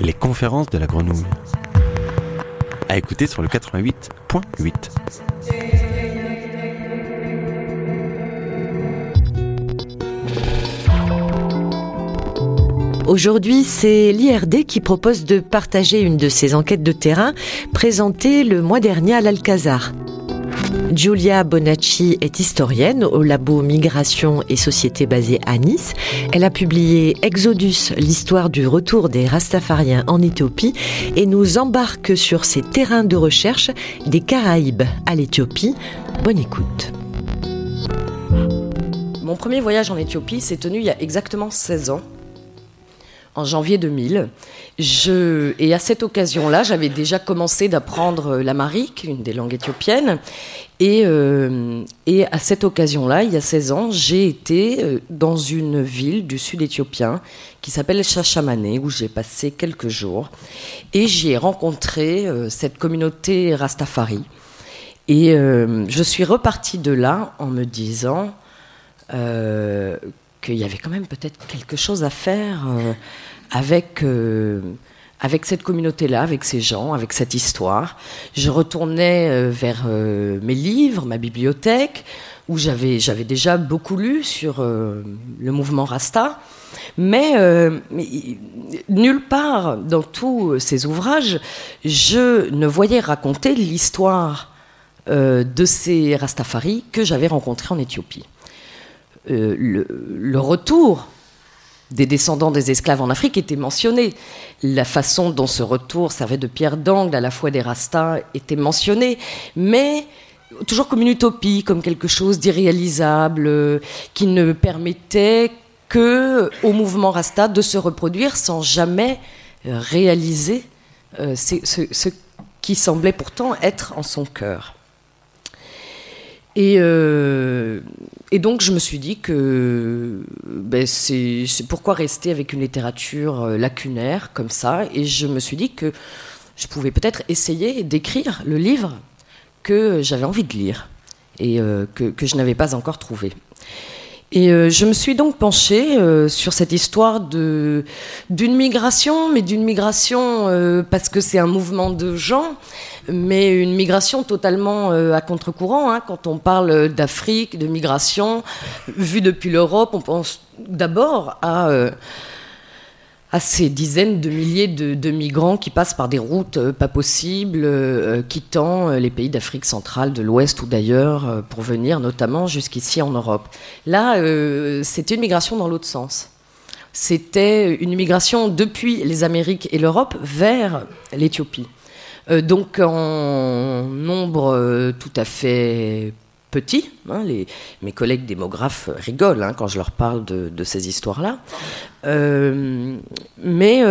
les conférences de la grenouille. À écouter sur le 88.8. Aujourd'hui, c'est l'IRD qui propose de partager une de ses enquêtes de terrain présentée le mois dernier à l'Alcazar. Giulia Bonacci est historienne au labo Migration et Société basé à Nice. Elle a publié Exodus, l'histoire du retour des Rastafariens en Éthiopie et nous embarque sur ses terrains de recherche des Caraïbes à l'Éthiopie. Bonne écoute. Mon premier voyage en Éthiopie s'est tenu il y a exactement 16 ans en janvier 2000. Je, et à cette occasion-là, j'avais déjà commencé d'apprendre l'amharique, une des langues éthiopiennes. Et, euh, et à cette occasion-là, il y a 16 ans, j'ai été euh, dans une ville du sud éthiopien qui s'appelle Chachamane, où j'ai passé quelques jours. Et j'y ai rencontré euh, cette communauté Rastafari. Et je suis repartie de là en me disant qu'il y avait quand même peut-être quelque chose à faire avec, euh, avec cette communauté-là, avec ces gens, avec cette histoire. Je retournais euh, vers euh, mes livres, ma bibliothèque, où j'avais, déjà beaucoup lu sur le mouvement Rasta. Mais, nulle part dans tous ces ouvrages, je ne voyais raconter l'histoire de ces Rastafari que j'avais rencontrés en Éthiopie. Le, retour des descendants des esclaves en Afrique était mentionné. La façon dont ce retour servait de pierre d'angle à la fois des Rastas était mentionnée, mais toujours comme une utopie, comme quelque chose d'irréalisable, qui ne permettait que au mouvement Rasta de se reproduire sans jamais réaliser euh, ce qui semblait pourtant être en son cœur. Euh, et, donc je me suis dit que ben, c'est pourquoi rester avec une littérature euh, lacunaire comme ça. Et je me suis dit que je pouvais peut-être essayer d'écrire le livre que j'avais envie de lire et euh, que, je n'avais pas encore trouvé. Et je me suis donc penchée sur cette histoire d'une migration, mais d'une migration parce que c'est un mouvement de gens mais une migration totalement euh, à contre-courant. Hein. Quand on parle d'Afrique, de migration, vue depuis l'Europe, on pense d'abord à, euh, à, ces dizaines de milliers de, migrants qui passent par des routes euh, pas possibles, quittant les pays d'Afrique centrale, de l'Ouest ou d'ailleurs, pour venir notamment jusqu'ici en Europe. Là, c'était une migration dans l'autre sens. C'était une migration depuis les Amériques et l'Europe vers l'Éthiopie. Euh, donc en nombre euh, tout à fait petit. Hein, mes collègues démographes rigolent hein, quand je leur parle de, ces histoires-là. Euh, mais,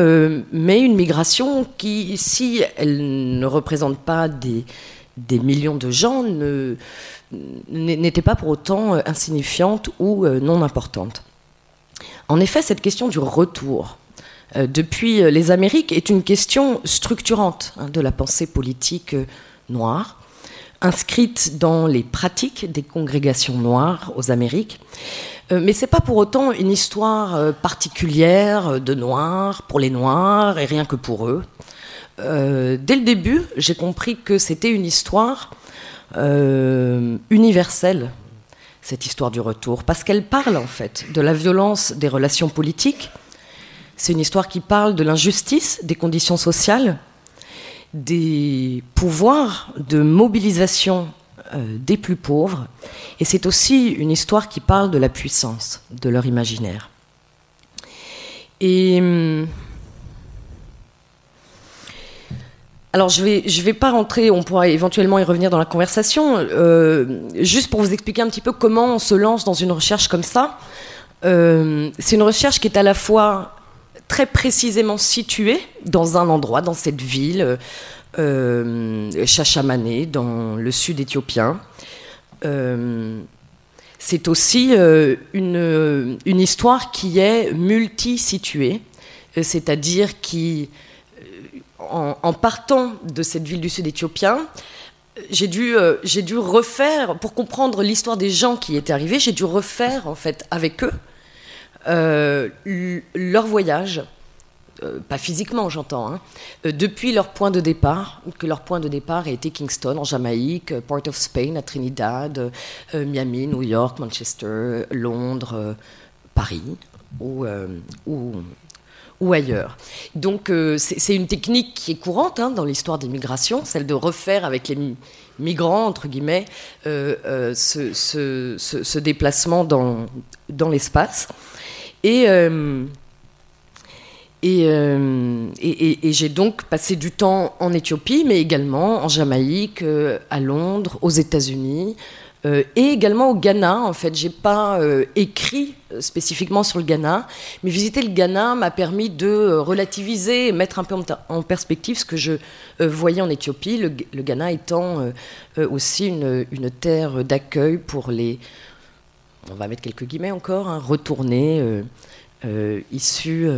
mais une migration qui, si elle ne représente pas des, des millions de gens, n'était pas pour autant insignifiante ou non importante. En effet, cette question du retour euh, depuis euh, les Amériques est une question structurante hein, de la pensée politique euh, noire, inscrite dans les pratiques des congrégations noires aux Amériques. Mais ce n'est pas pour autant une histoire particulière de noirs pour les noirs et rien que pour eux. dès le début, j'ai compris que c'était une histoire universelle, cette histoire du retour, parce qu'elle parle en fait de la violence des relations politiques, c'est une histoire qui parle de l'injustice des conditions sociales, des pouvoirs de mobilisation euh, des plus pauvres, et c'est aussi une histoire qui parle de la puissance de leur imaginaire. Et hum, alors je vais je vais pas rentrer, on pourra éventuellement y revenir dans la conversation. Euh, juste pour vous expliquer un petit peu comment on se lance dans une recherche comme ça. Euh, c'est une recherche qui est à la fois très précisément situé dans un endroit, dans cette ville, euh, Chachamane, dans le sud éthiopien. Euh, c'est aussi euh, une, une, histoire qui est multi-située, euh, c'est-à-dire qui, en, partant de cette ville du sud éthiopien, j'ai dû, j'ai dû refaire, pour comprendre l'histoire des gens qui étaient arrivés, j'ai dû refaire en fait avec eux euh, leur voyage pas physiquement j'entends, hein, depuis leur point de départ, que leur point de départ a été Kingston en Jamaïque, Port of Spain à Trinidad, Miami, New York, Manchester, Londres, Paris ou, ailleurs. Donc c'est une technique qui est courante hein, dans l'histoire des migrations, celle de refaire avec les migrants, entre guillemets, euh, euh, ce, déplacement dans l'espace. Et, euh, et, j'ai donc passé du temps en Éthiopie, mais également en Jamaïque, à Londres, aux États-Unis, euh, et également au Ghana. En fait, j'ai pas euh, écrit euh, spécifiquement sur le Ghana, mais visiter le Ghana m'a permis de relativiser et mettre un peu en, perspective ce que je voyais en Éthiopie. Le, Ghana étant aussi une, terre d'accueil pour les, on va mettre quelques guillemets encore, hein, retournés. issus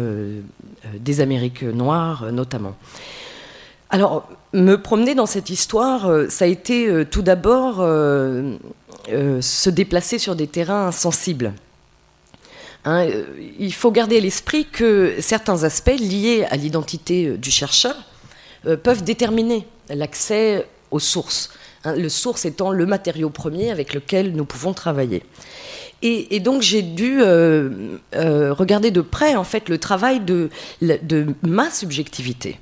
des Amériques noires notamment. Alors, me promener dans cette histoire, euh, ça a été euh, tout d'abord euh, se déplacer sur des terrains sensibles. Hein, il faut garder à l'esprit que certains aspects liés à l'identité du chercheur peuvent déterminer l'accès aux sources. Hein, le source étant le matériau premier avec lequel nous pouvons travailler. Et, donc j'ai dû regarder de près en fait le travail de ma subjectivité.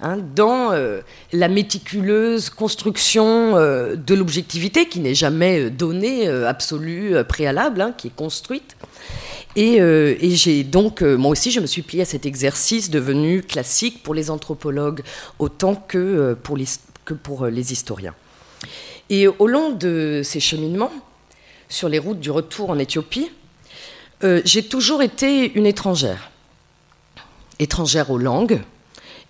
Hein, dans euh, la méticuleuse construction euh, de l'objectivité qui n'est jamais euh, donnée, absolue, préalable, hein, qui est construite. Et, j'ai donc, moi aussi, je me suis pliée à cet exercice devenu classique pour les anthropologues autant que pour les historiens. Et au long de ces cheminements, sur les routes du retour en Éthiopie, j'ai toujours été une étrangère. Étrangère aux langues,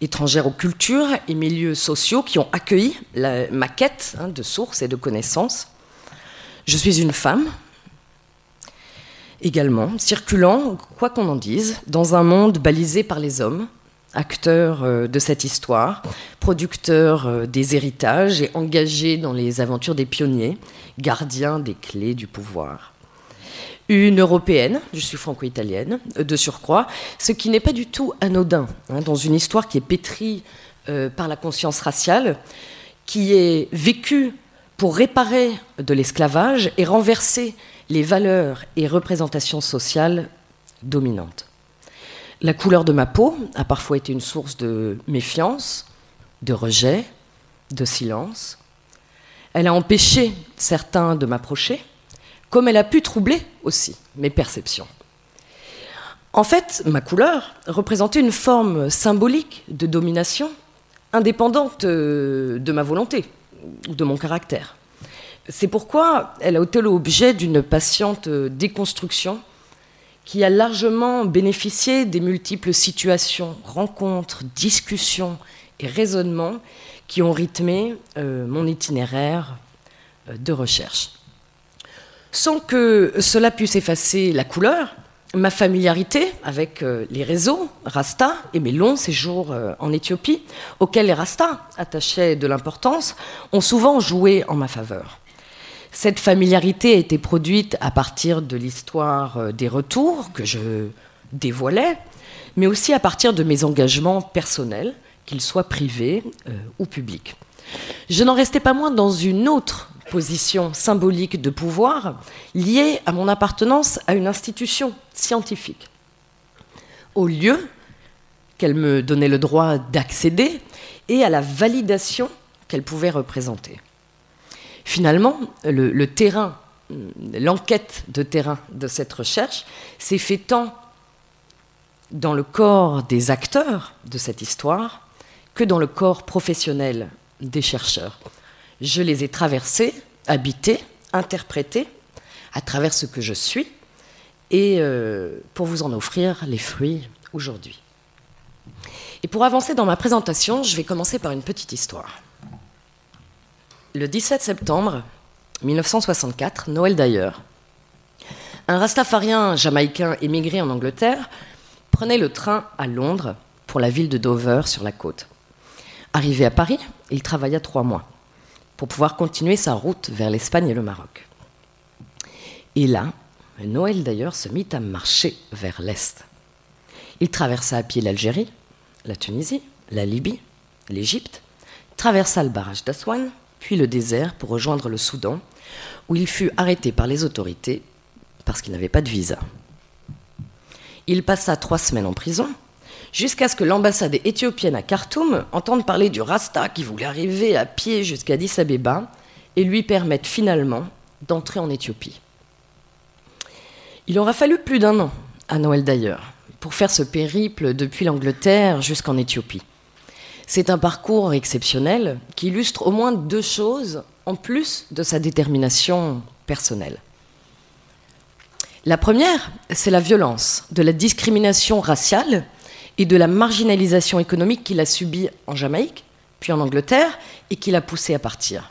étrangère aux cultures et milieux sociaux qui ont accueilli la maquette hein, de sources et de connaissances. Je suis une femme, également, circulant, quoi qu'on en dise, dans un monde balisé par les hommes, acteurs euh, de cette histoire, producteurs euh, des héritages et engagés dans les aventures des pionniers, gardiens des clés du pouvoir une européenne, je suis franco-italienne, de surcroît, ce qui n'est pas du tout anodin hein, dans une histoire qui est pétrie euh, par la conscience raciale, qui est vécue pour réparer de l'esclavage et renverser les valeurs et représentations sociales dominantes. La couleur de ma peau a parfois été une source de méfiance, de rejet, de silence. Elle a empêché certains de m'approcher, comme elle a pu troubler aussi mes perceptions. En fait, ma couleur représentait une forme symbolique de domination indépendante euh, de ma volonté ou de mon caractère. C'est pourquoi elle a été l'objet d'une patiente déconstruction qui a largement bénéficié des multiples situations, rencontres, discussions et raisonnements qui ont rythmé euh, mon itinéraire euh, de recherche. Sans que cela puisse effacer la couleur, ma familiarité avec euh, les réseaux Rasta et mes longs séjours en Éthiopie, auxquels les Rasta attachaient de l'importance, ont souvent joué en ma faveur. Cette familiarité a été produite à partir de l'histoire euh, des retours que je dévoilais, mais aussi à partir de mes engagements personnels, qu'ils soient privés ou publics. Je n'en restais pas moins dans une autre position symbolique de pouvoir liée à mon appartenance à une institution scientifique. Au lieu qu'elle me donnait le droit d'accéder et à la validation qu'elle pouvait représenter. Finalement, le, terrain, l'enquête de terrain de cette recherche s'est fait tant dans le corps des acteurs de cette histoire que dans le corps professionnel des chercheurs. Je les ai traversés, habités, interprétés à travers ce que je suis et euh, pour vous en offrir les fruits aujourd'hui. Et pour avancer dans ma présentation, je vais commencer par une petite histoire. Le 17 septembre 1964, Noël d'ailleurs, un rastafarien jamaïcain émigré en Angleterre prenait le train à Londres pour la ville de Dover sur la côte. Arrivé à Paris, il travailla trois mois pour pouvoir continuer sa route vers l'Espagne et le Maroc. Et là, Noël d'ailleurs se mit à marcher vers l'est. Il traversa à pied l'Algérie, la Tunisie, la Libye, l'Égypte, traversa le barrage d'Aswan, puis le désert pour rejoindre le Soudan, où il fut arrêté par les autorités parce qu'il n'avait pas de visa. Il passa trois semaines en prison, jusqu'à ce que l'ambassade éthiopienne à Khartoum entende parler du Rasta qui voulait arriver à pied jusqu'à Addis Abeba et lui permette finalement d'entrer en Éthiopie. Il aura fallu plus d'un an à Noël d'ailleurs pour faire ce périple depuis l'Angleterre jusqu'en Éthiopie. C'est un parcours exceptionnel qui illustre au moins deux choses en plus de sa détermination personnelle. La première, c'est la violence, de la discrimination raciale et de la marginalisation économique qu'il a subie en Jamaïque, puis en Angleterre, et qui l'a poussé à partir.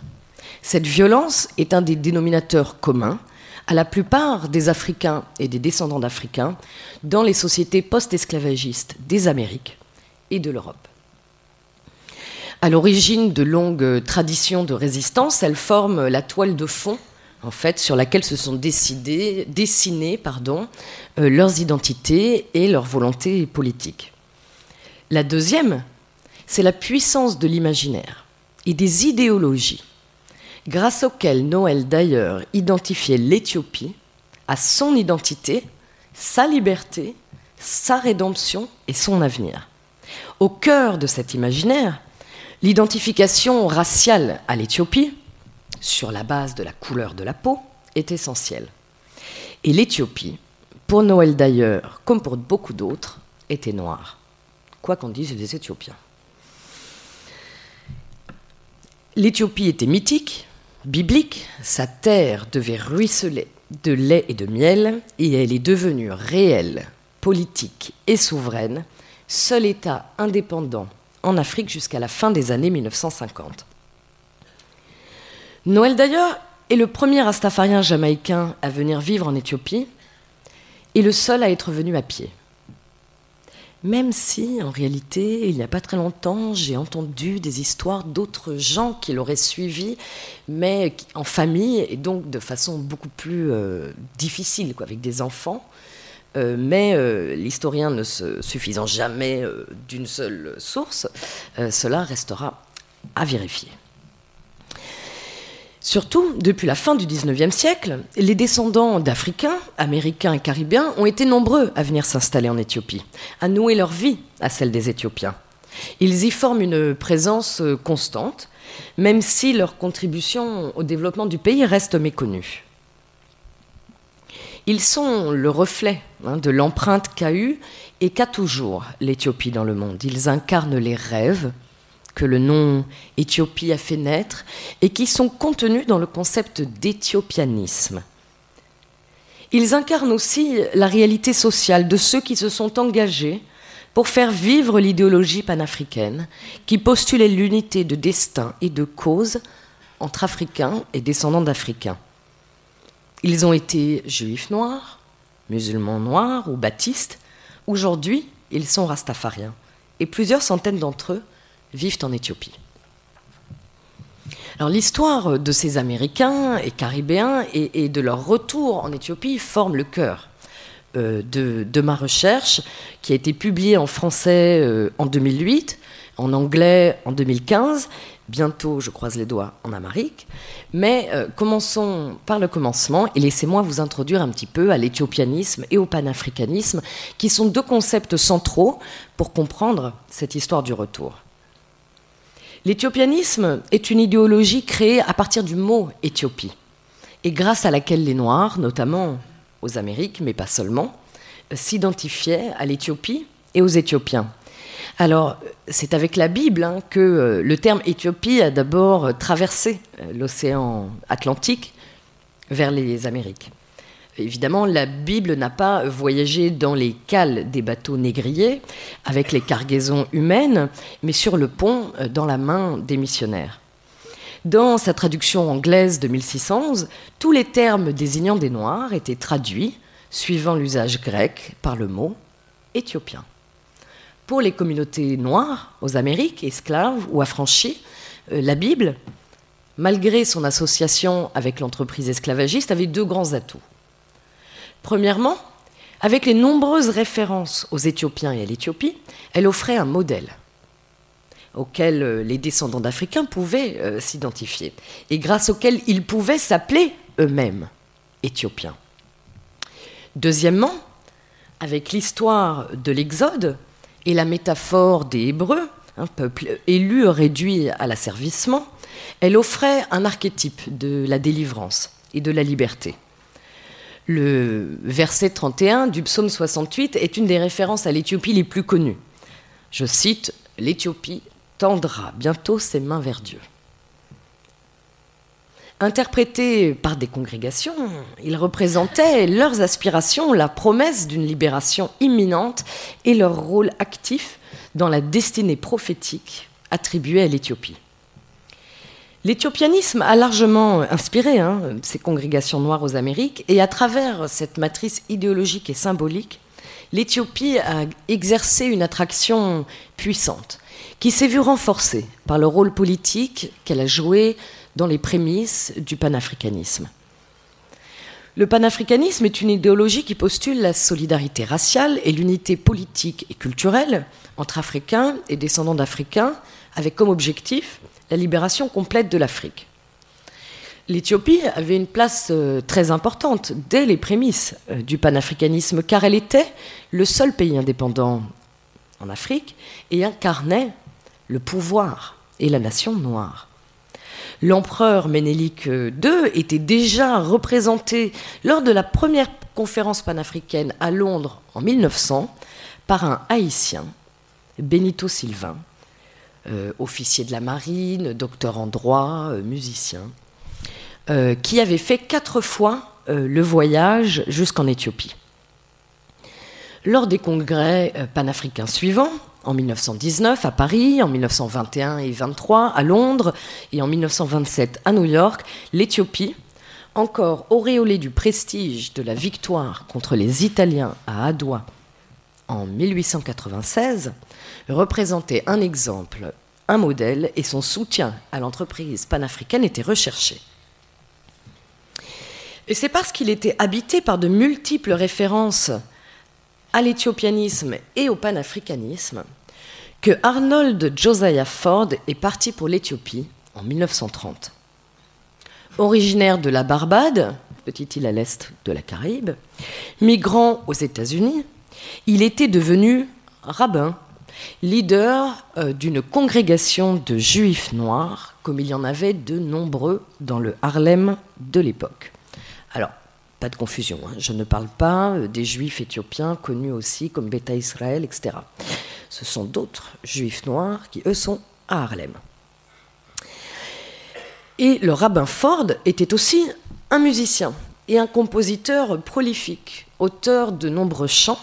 Cette violence est un des dénominateurs communs à la plupart des Africains et des descendants d'Africains dans les sociétés post-esclavagistes des Amériques et de l'Europe. À l'origine de longues traditions de résistance, elles forment la toile de fond en fait, sur laquelle se sont dessinés pardon, euh, leurs identités et leurs volontés politiques. La deuxième, c'est la puissance de l'imaginaire et des idéologies, grâce auxquelles Noël d'ailleurs identifiait l'Éthiopie à son identité, sa liberté, sa rédemption et son avenir. Au cœur de cet imaginaire, L'identification raciale à l'Éthiopie, sur la base de la couleur de la peau, est essentielle. Et l'Éthiopie, pour Noël d'ailleurs, comme pour beaucoup d'autres, était noire. Quoi qu'on dise des Éthiopiens. L'Éthiopie était mythique, biblique, sa terre devait ruisseler de lait et de miel, et elle est devenue réelle, politique et souveraine, seul État indépendant en Afrique jusqu'à la fin des années 1950. Noël d'ailleurs est le premier Rastafarien jamaïcain à venir vivre en Éthiopie et le seul à être venu à pied. Même si, en réalité, il n'y a pas très longtemps, j'ai entendu des histoires d'autres gens qui l'auraient suivi, mais en famille et donc de façon beaucoup plus euh, difficile, quoi, avec des enfants. Euh, mais euh, l'historien ne se suffisant jamais euh, d'une seule source, cela restera à vérifier. Surtout, depuis la fin du XIXe siècle, les descendants d'Africains, Américains et Caribéens ont été nombreux à venir s'installer en Éthiopie, à nouer leur vie à celle des Éthiopiens. Ils y forment une présence constante, même si leur contribution au développement du pays reste méconnue. Ils sont le reflet hein, de l'empreinte qu'a eue et qu'a toujours l'Éthiopie dans le monde. Ils incarnent les rêves que le nom Éthiopie a fait naître et qui sont contenus dans le concept d'éthiopianisme. Ils incarnent aussi la réalité sociale de ceux qui se sont engagés pour faire vivre l'idéologie panafricaine qui postulait l'unité de destin et de cause entre Africains et descendants d'Africains. Ils ont été juifs noirs, musulmans noirs ou baptistes. Aujourd'hui, ils sont rastafariens. Et plusieurs centaines d'entre eux vivent en Éthiopie. Alors l'histoire de ces Américains et Caribéens et, de leur retour en Éthiopie forme le cœur euh, de, ma recherche, qui a été publiée en français euh, en 2008, en anglais en 2015 bientôt, je croise les doigts, en Amérique. Mais euh, commençons par le commencement et laissez-moi vous introduire un petit peu à l'éthiopianisme et au panafricanisme, qui sont deux concepts centraux pour comprendre cette histoire du retour. L'éthiopianisme est une idéologie créée à partir du mot Éthiopie, et grâce à laquelle les Noirs, notamment aux Amériques, mais pas seulement, s'identifiaient à l'Éthiopie et aux Éthiopiens. Alors, c'est avec la Bible hein, que euh, le terme Éthiopie a d'abord euh, traversé euh, l'océan Atlantique vers les Amériques. Évidemment, la Bible n'a pas voyagé dans les cales des bateaux négriers avec les cargaisons humaines, mais sur le pont dans la main des missionnaires. Dans sa traduction anglaise de 1611, tous les termes désignant des Noirs étaient traduits, suivant l'usage grec, par le mot éthiopien pour les communautés noires aux Amériques, esclaves ou affranchies, euh, la Bible, malgré son association avec l'entreprise esclavagiste, avait deux grands atouts. Premièrement, Avec les nombreuses références aux Éthiopiens et à l'Éthiopie, elle offrait un modèle auquel euh, les descendants d'Africains pouvaient euh, s'identifier et grâce auquel ils pouvaient s'appeler eux-mêmes Éthiopiens. Deuxièmement, avec l'histoire de l'Exode et la métaphore des Hébreux, un peuple élu réduit à l'asservissement, elle offrait un archétype de la délivrance et de la liberté. Le verset 31 du psaume 68 est une des références à l'Éthiopie les plus connues. Je cite L'Éthiopie tendra bientôt ses mains vers Dieu. Interprétés par des congrégations, ils représentaient leurs aspirations, la promesse d'une libération imminente et leur rôle actif dans la destinée prophétique attribuée à l'Éthiopie. L'éthiopianisme a largement inspiré hein, ces congrégations noires aux Amériques et à travers cette matrice idéologique et symbolique, l'Éthiopie a exercé une attraction puissante qui s'est vue renforcée par le rôle politique qu'elle a joué dans les prémices du panafricanisme. Le panafricanisme est une idéologie qui postule la solidarité raciale et l'unité politique et culturelle entre Africains et descendants d'Africains, avec comme objectif la libération complète de l'Afrique. L'Éthiopie avait une place euh, très importante dès les prémices euh, du panafricanisme, car elle était le seul pays indépendant en Afrique et incarnait le pouvoir et la nation noire. L'empereur Ménélique II était déjà représenté lors de la première conférence panafricaine à Londres en 1900 par un haïtien, Benito Sylvain, euh, officier de la marine, docteur en droit, euh, musicien, euh, qui avait fait quatre fois le voyage jusqu'en Éthiopie. Lors des congrès panafricains suivants, en 1919 à Paris, en 1921 et 23 à Londres et en 1927 à New York, l'Éthiopie, encore auréolée du prestige de la victoire contre les Italiens à Adoua en 1896, représentait un exemple, un modèle et son soutien à l'entreprise panafricaine était recherché. Et c'est parce qu'il était habité par de multiples références à l'éthiopianisme et au panafricanisme que Arnold Josiah Ford est parti pour l'Éthiopie en 1930. Originaire de la Barbade, petite île à l'est de la Caraïbe, migrant aux États-Unis, il était devenu rabbin, leader euh, d'une congrégation de juifs noirs, comme il y en avait de nombreux dans le Harlem de l'époque. Pas de confusion, hein, je ne parle pas euh, des juifs éthiopiens connus aussi comme Beta Israël, etc. Ce sont d'autres juifs noirs qui, eux, sont à Harlem. Et le rabbin Ford était aussi un musicien et un compositeur prolifique, auteur de nombreux chants,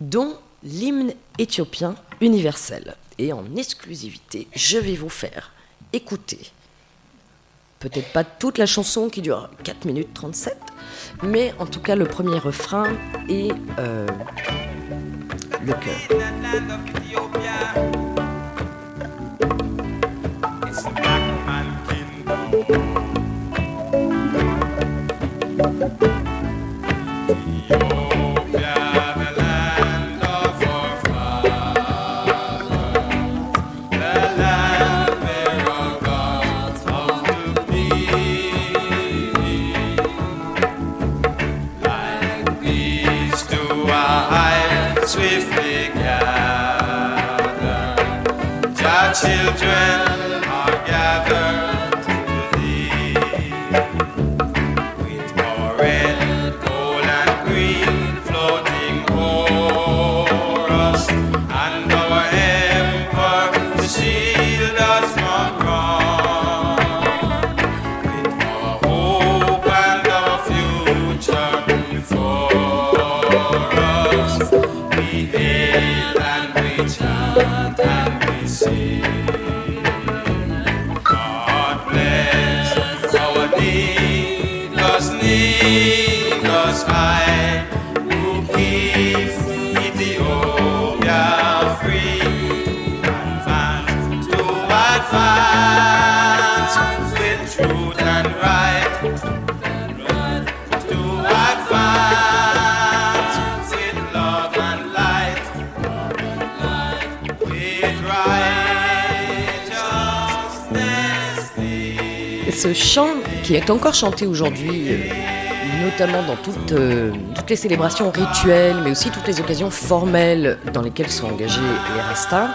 dont l'hymne éthiopien universel. Et en exclusivité, je vais vous faire écouter, peut-être pas toute la chanson qui dure 4 minutes 37, mais en tout cas le premier refrain et euh, le cœur. children. Ce chant, qui est encore chanté aujourd'hui, euh, notamment dans toutes, euh, toutes, les célébrations rituelles, mais aussi toutes les occasions formelles dans lesquelles sont engagés les Rastas,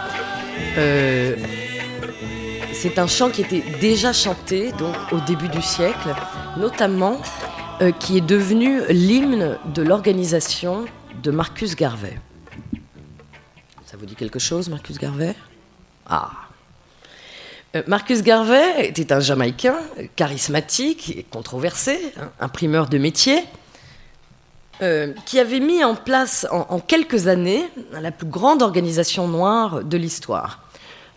euh, c'est un chant qui était déjà chanté donc, au début du siècle, notamment qui est devenu l'hymne de l'organisation de Marcus Garvey. Ça vous dit quelque chose, Marcus Garvey? Ah Marcus Garvey était un Jamaïcain charismatique et controversé, hein, imprimeur de métier, euh, qui avait mis en place en, quelques années la plus grande organisation noire de l'histoire,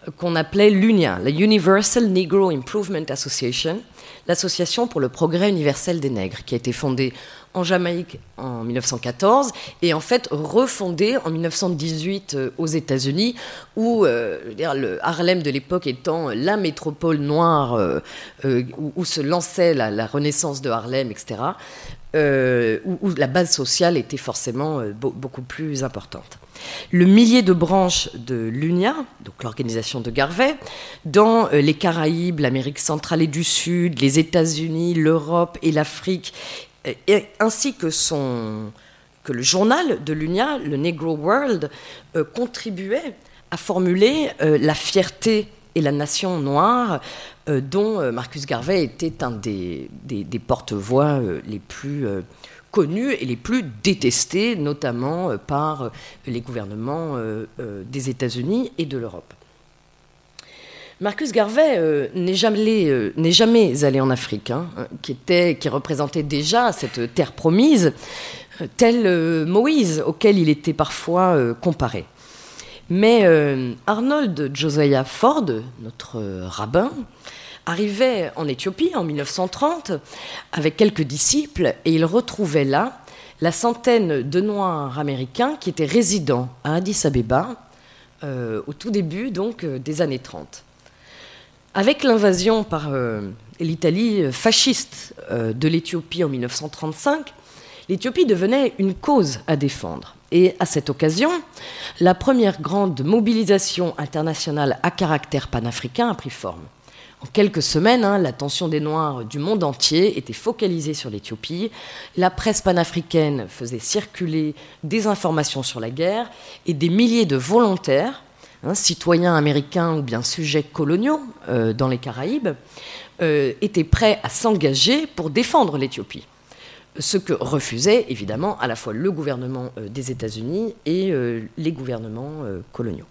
euh, qu'on appelait l'UNIA, la Universal Negro Improvement Association, l'association pour le progrès universel des nègres, qui a été fondée en Jamaïque en 1914 et en fait refondée en 1918 euh, aux États-Unis, où euh, le Harlem de l'époque étant la métropole noire euh, où, se lançait la, renaissance de Harlem, etc., où, la base sociale était forcément beaucoup plus importante. Le millier de branches de l'UNIA, donc l'organisation de Garvey, dans les Caraïbes, l'Amérique centrale et du Sud, les États-Unis, l'Europe et l'Afrique ainsi que, le journal de l'UNIA, le Negro World, euh, contribuait à formuler euh, la fierté et la nation noire euh, dont Marcus Garvey était un des, des porte-voix les plus connus et les plus détestés, notamment par les gouvernements des États-Unis et de l'Europe. Marcus Garvey euh, n'est jamais, euh, allé en Afrique, hein, qui, était, qui représentait déjà cette terre promise, euh, tel Moïse, auquel il était parfois comparé. Mais Arnold Josiah Ford, notre rabbin, arrivait en Éthiopie en 1930 avec quelques disciples et il retrouvait là la centaine de Noirs américains qui étaient résidents à Addis Abeba au tout début donc des années 30. Avec l'invasion par euh, l'Italie fasciste euh, de l'Éthiopie en 1935, l'Éthiopie devenait une cause à défendre. Et à cette occasion, la première grande mobilisation internationale à caractère panafricain a pris forme. En quelques semaines, hein, l'attention des Noirs du monde entier était focalisée sur l'Éthiopie. La presse panafricaine faisait circuler des informations sur la guerre et des milliers de volontaires Hein, citoyens américains ou bien sujets coloniaux euh, dans les Caraïbes, euh, étaient prêts à s'engager pour défendre l'Éthiopie. Ce que refusaient évidemment à la fois le gouvernement euh, des États-Unis et les gouvernements coloniaux.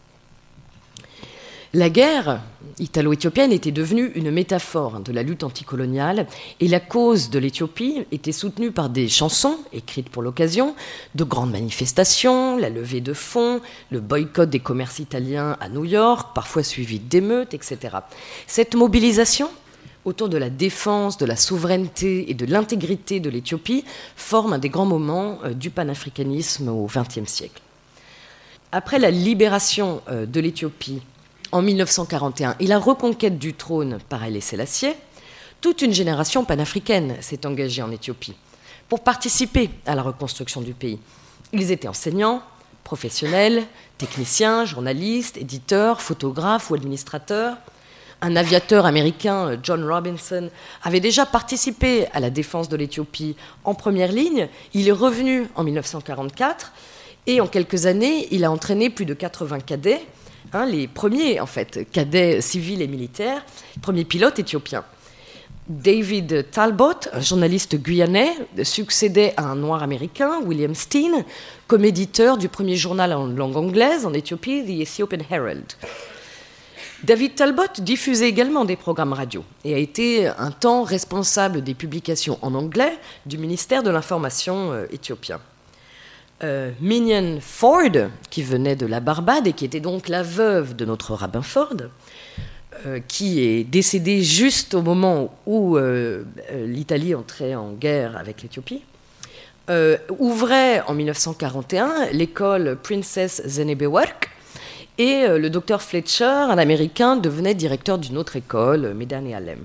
La guerre italo-éthiopienne était devenue une métaphore de la lutte anticoloniale et la cause de l'Éthiopie était soutenue par des chansons écrites pour l'occasion, de grandes manifestations, la levée de fonds, le boycott des commerces italiens à New York, parfois suivi d'émeutes, etc. Cette mobilisation autour de la défense, de la souveraineté et de l'intégrité de l'Éthiopie forme un des grands moments euh, du panafricanisme au XXe siècle. Après la libération euh, de l'Éthiopie en 1941 et la reconquête du trône par Haïlé Sélassié, toute une génération panafricaine s'est engagée en Éthiopie pour participer à la reconstruction du pays. Ils étaient enseignants, professionnels, techniciens, journalistes, éditeurs, photographes ou administrateurs. Un aviateur américain, John Robinson, avait déjà participé à la défense de l'Éthiopie en première ligne. Il est revenu en 1944 et en quelques années, il a entraîné plus de 80 cadets Hein, les premiers, en fait, cadets civils et militaires, premiers pilotes éthiopiens. David Talbot, un journaliste guyanais, succédait à un noir américain, William Steen, comme éditeur du premier journal en langue anglaise en Éthiopie, The Ethiopian Herald. David Talbot diffusait également des programmes radio et a été un temps responsable des publications en anglais du ministère de l'Information euh, éthiopien. Euh, Minion Ford, qui venait de la Barbade et qui était donc la veuve de notre rabbin Ford, euh, qui est décédée juste au moment où euh, l'Italie entrait en guerre avec l'Éthiopie, ouvrait en 1941 l'école Princess Zenebewerk et le docteur Fletcher, un Américain, devenait directeur d'une autre école, Medan et Alem.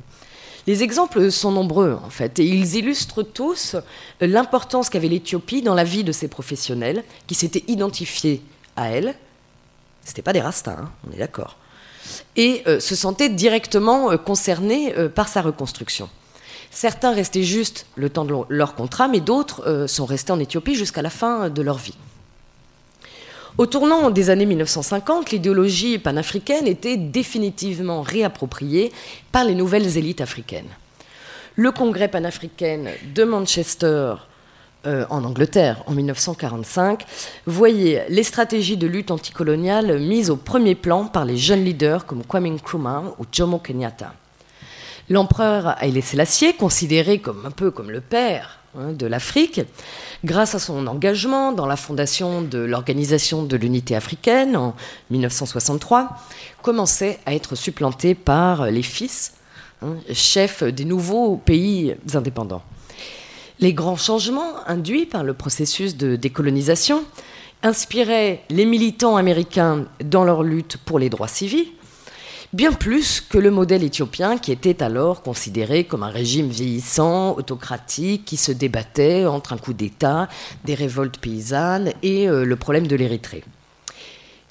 Les exemples sont nombreux, en fait, et ils illustrent tous l'importance qu'avait l'Éthiopie dans la vie de ces professionnels qui s'étaient identifiés à elle, C'était pas des rastas, hein, on est d'accord. Et euh, se sentaient directement euh, concernés euh, par sa reconstruction. Certains restaient juste le temps de leur contrat, mais d'autres sont restés en Éthiopie jusqu'à la fin de leur vie. Au tournant des années 1950, l'idéologie panafricaine était définitivement réappropriée par les nouvelles élites africaines. Le congrès panafricain de Manchester euh, en Angleterre en 1945 voyait les stratégies de lutte anticoloniale mises au premier plan par les jeunes leaders comme Kwame Nkrumah ou Jomo Kenyatta. L'empereur Haile Selassie, considéré comme un peu comme le père de l'Afrique, grâce à son engagement dans la fondation de l'Organisation de l'Unité africaine en 1963, commençait à être supplanté par les fils, hein, chefs des nouveaux pays indépendants. Les grands changements induits par le processus de décolonisation inspiraient les militants américains dans leur lutte pour les droits civils, bien plus que le modèle éthiopien qui était alors considéré comme un régime vieillissant, autocratique, qui se débattait entre un coup d'État, des révoltes paysannes et euh, le problème de l'Érythrée.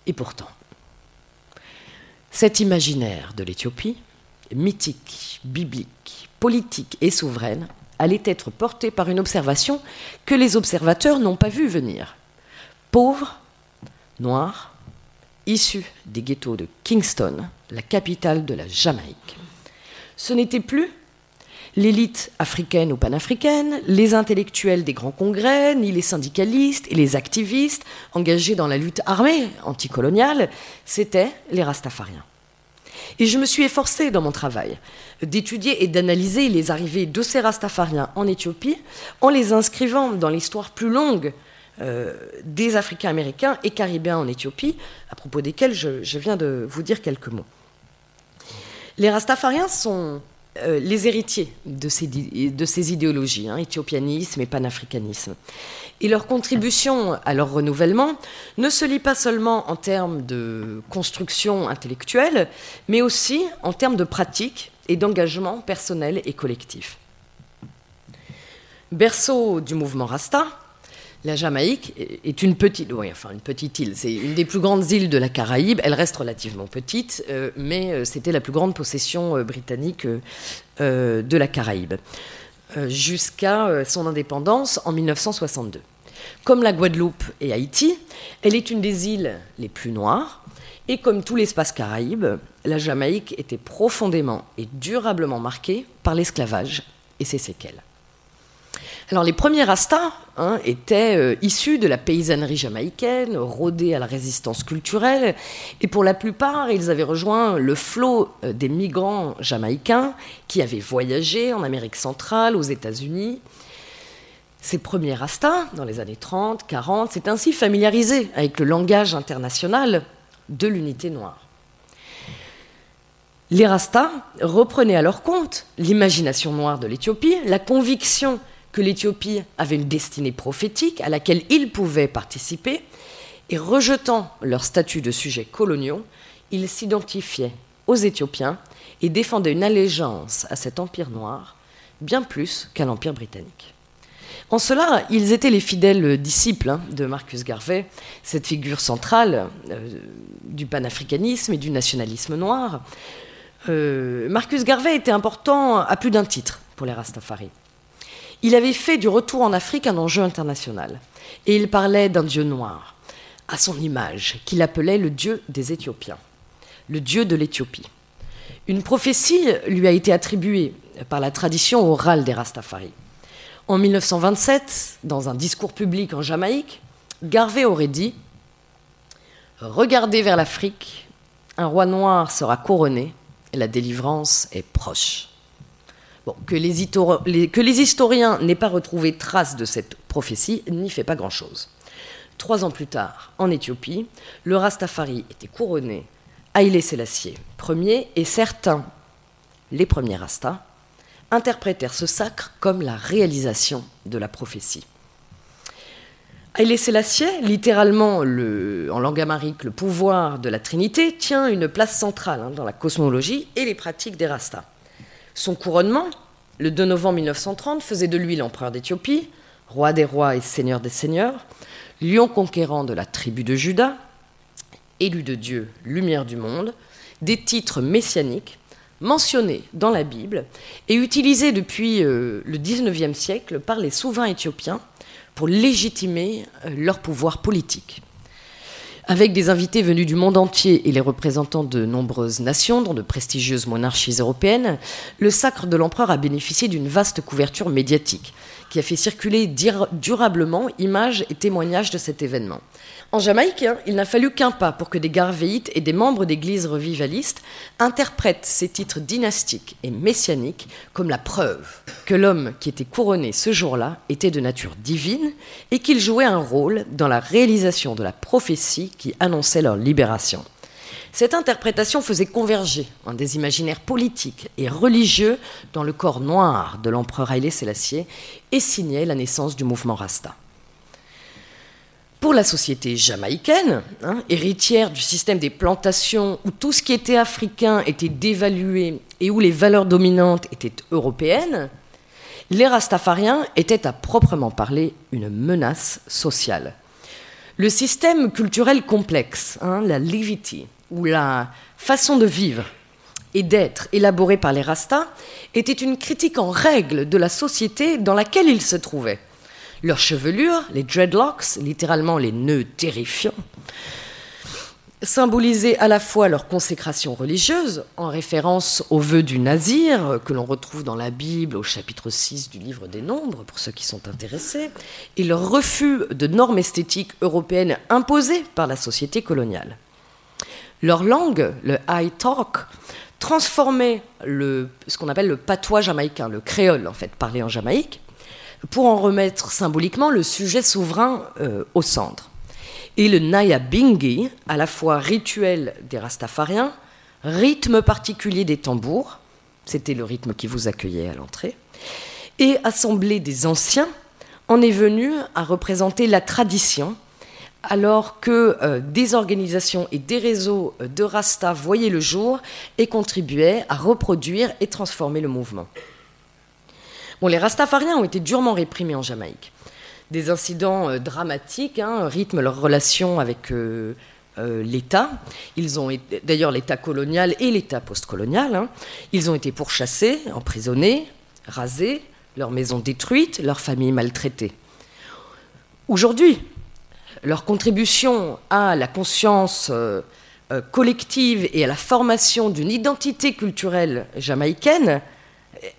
Et pourtant, cet imaginaire de l'Éthiopie, mythique, biblique, politique et souveraine, allait être porté par une observation que les observateurs n'ont pas vu venir. Pauvres, noirs, issus des ghettos de Kingston, la capitale de la Jamaïque. Ce n'était plus l'élite africaine ou panafricaine, les intellectuels des grands congrès, ni les syndicalistes et les activistes engagés dans la lutte armée anticoloniale, c'étaient les Rastafariens. Et je me suis efforcée dans mon travail d'étudier et d'analyser les arrivées de ces Rastafariens en Éthiopie en les inscrivant dans l'histoire plus longue euh, des Africains américains et Caribéens en Éthiopie, à propos desquels je viens de vous dire quelques mots. Les Rastafariens sont euh, les héritiers de ces, idéologies, hein, éthiopianisme et panafricanisme. Et leur contribution à leur renouvellement ne se lie pas seulement en termes de construction intellectuelle, mais aussi en termes de pratique et d'engagement personnel et collectif. Berceau du mouvement Rasta, la Jamaïque est une petite, île. C'est une des plus grandes îles de la Caraïbe. Elle reste relativement petite, euh, mais euh, c'était la plus grande possession euh, britannique de la Caraïbe jusqu'à son indépendance en 1962. Comme la Guadeloupe et Haïti, elle est une des îles les plus noires. Et comme tout l'espace caraïbe, la Jamaïque était profondément et durablement marquée par l'esclavage et ses séquelles. Les premiers Rastas hein, étaient euh, issus de la paysannerie jamaïcaine, rodés à la résistance culturelle, et pour la plupart, ils avaient rejoint le flot euh, des migrants jamaïcains qui avaient voyagé en Amérique centrale, aux États-Unis. Ces premiers Rastas, dans les années 30, 40, s'étaient ainsi familiarisés avec le langage international de l'unité noire. Les Rastas reprenaient à leur compte l'imagination noire de l'Éthiopie, la conviction que l'Éthiopie avait une destinée prophétique à laquelle ils pouvaient participer, et rejetant leur statut de sujet coloniaux, ils s'identifiaient aux Éthiopiens et défendaient une allégeance à cet empire noir, bien plus qu'à l'empire britannique. En cela, ils étaient les fidèles disciples hein, de Marcus Garvey, cette figure centrale euh, du panafricanisme et du nationalisme noir. Euh, Marcus Garvey était important à plus d'un titre pour les Rastafari. Il avait fait du retour en Afrique un enjeu international. Et il parlait d'un dieu noir, à son image, qu'il appelait le dieu des Éthiopiens, le dieu de l'Éthiopie. Une prophétie lui a été attribuée par la tradition orale des Rastafari. En 1927, dans un discours public en Jamaïque, Garvey aurait dit Regardez vers l'Afrique, un roi noir sera couronné, et la délivrance est proche que, les historiens n'aient pas retrouvé trace de cette prophétie n'y fait pas grand-chose. Trois ans plus tard, en Éthiopie, le Rastafari était couronné Haïlé Sélassié Ier et certains, les premiers Rastas, interprétèrent ce sacre comme la réalisation de la prophétie. Haïlé Sélassié, littéralement en langue amarique le pouvoir de la Trinité, tient une place centrale hein, dans la cosmologie et les pratiques des Rastas. Son couronnement, le 2 novembre 1930, faisait de lui l'empereur d'Éthiopie, roi des rois et seigneur des seigneurs, lion conquérant de la tribu de Juda, élu de Dieu, lumière du monde, des titres messianiques mentionnés dans la Bible et utilisés depuis euh, le XIXe siècle par les souverains éthiopiens pour légitimer euh, leur pouvoir politique. Avec des invités venus du monde entier et les représentants de nombreuses nations, dont de prestigieuses monarchies européennes, le sacre de l'empereur a bénéficié d'une vaste couverture médiatique qui a fait circuler durablement images et témoignages de cet événement. En Jamaïque, hein, il n'a fallu qu'un pas pour que des garvéites et des membres d'églises revivalistes interprètent ces titres dynastiques et messianiques comme la preuve que l'homme qui était couronné ce jour-là était de nature divine et qu'il jouait un rôle dans la réalisation de la prophétie qui annonçait leur libération. Cette interprétation faisait converger des imaginaires politiques et religieux dans le corps noir de l'empereur Haïlé Sélassié et signait la naissance du mouvement Rasta. Pour la société jamaïcaine, hein, héritière du système des plantations où tout ce qui était africain était dévalué et où les valeurs dominantes étaient européennes, les rastafariens étaient à proprement parler une menace sociale. Le système culturel complexe, hein, la levity, ou la façon de vivre et d'être élaborée par les rastas, était une critique en règle de la société dans laquelle ils se trouvaient. Leur chevelure, les dreadlocks, littéralement les nœuds terrifiants, symbolisaient à la fois leur consécration religieuse, en référence aux vœux du Nazir, que l'on retrouve dans la Bible au chapitre 6 du livre des Nombres, pour ceux qui sont intéressés, et leur refus de normes esthétiques européennes imposées par la société coloniale. Leur langue, le high talk, transformait ce qu'on appelle le patois jamaïcain, le créole en fait, parlé en Jamaïque, pour en remettre symboliquement le sujet souverain euh, au centre. Et le Naya Bingi, à la fois rituel des Rastafariens, rythme particulier des tambours, c'était le rythme qui vous accueillait à l'entrée, et assemblée des anciens, en est venu à représenter la tradition, alors que euh, des organisations et des réseaux de Rasta voyaient le jour et contribuaient à reproduire et transformer le mouvement les Rastafariens ont été durement réprimés en Jamaïque. Des incidents euh, dramatiques hein, rythment leur relation avec euh, euh, l'État. Ils ont d'ailleurs l'État colonial et l'État postcolonial. Hein. Ils ont été pourchassés, emprisonnés, rasés, leurs maisons détruites, leurs familles maltraitées. Aujourd'hui, leur contribution à la conscience collective et à la formation d'une identité culturelle jamaïcaine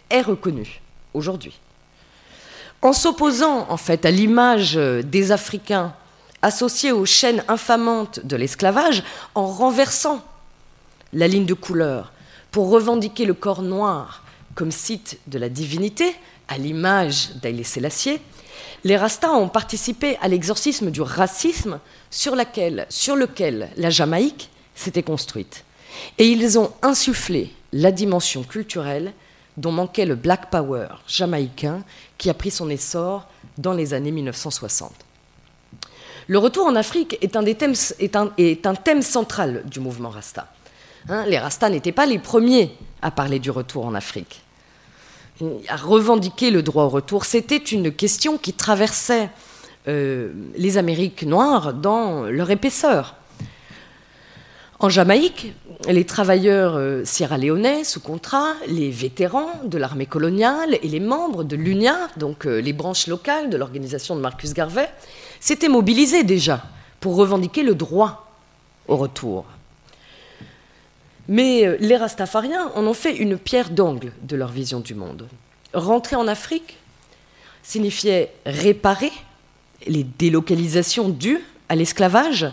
est reconnue aujourd'hui. En s'opposant en fait à l'image des Africains associés aux chaînes infamantes de l'esclavage, en renversant la ligne de couleur pour revendiquer le corps noir comme site de la divinité, à l'image d'Aïlé Sélassié, les Rastas ont participé à l'exorcisme du racisme sur lequel la Jamaïque s'était construite. Et ils ont insufflé la dimension culturelle dont manquait le Black Power jamaïcain qui a pris son essor dans les années 1960. Le retour en Afrique est un, thème central du mouvement Rasta. Hein, les Rastas n'étaient pas les premiers à parler du retour en Afrique, à revendiquer le droit au retour. C'était une question qui traversait euh, les Amériques noires dans leur épaisseur. En Jamaïque, les travailleurs euh, sierra-léonais sous contrat, les vétérans de l'armée coloniale et les membres de l'UNIA, donc euh, les branches locales de l'organisation de Marcus Garvey, s'étaient mobilisés déjà pour revendiquer le droit au retour. Mais euh, les Rastafariens en ont fait une pierre d'angle de leur vision du monde. Rentrer en Afrique signifiait réparer les délocalisations dues à l'esclavage,